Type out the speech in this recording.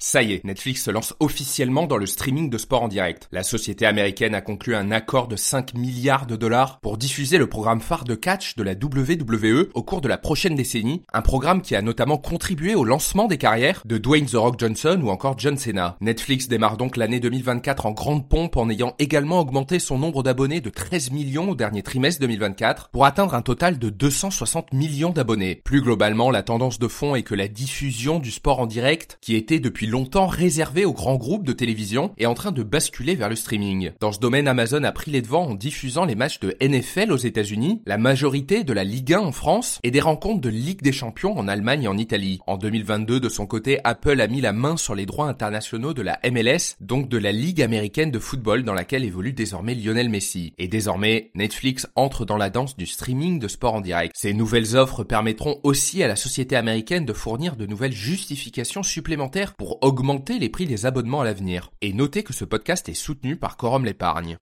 Ça y est, Netflix se lance officiellement dans le streaming de sport en direct. La société américaine a conclu un accord de 5 milliards de dollars pour diffuser le programme phare de catch de la WWE au cours de la prochaine décennie, un programme qui a notamment contribué au lancement des carrières de Dwayne The Rock Johnson ou encore John Cena. Netflix démarre donc l'année 2024 en grande pompe en ayant également augmenté son nombre d'abonnés de 13 millions au dernier trimestre 2024 pour atteindre un total de 260 millions d'abonnés. Plus globalement, la tendance de fond est que la diffusion du sport en direct, qui était depuis longtemps réservé aux grands groupes de télévision, est en train de basculer vers le streaming. Dans ce domaine, Amazon a pris les devants en diffusant les matchs de NFL aux États-Unis, la majorité de la Ligue 1 en France et des rencontres de Ligue des Champions en Allemagne et en Italie. En 2022, de son côté, Apple a mis la main sur les droits internationaux de la MLS, donc de la Ligue américaine de football dans laquelle évolue désormais Lionel Messi. Et désormais, Netflix entre dans la danse du streaming de sport en direct. Ces nouvelles offres permettront aussi à la société américaine de fournir de nouvelles justifications supplémentaires pour augmenter les prix des abonnements à l'avenir. Et notez que ce podcast est soutenu par Quorum l'épargne.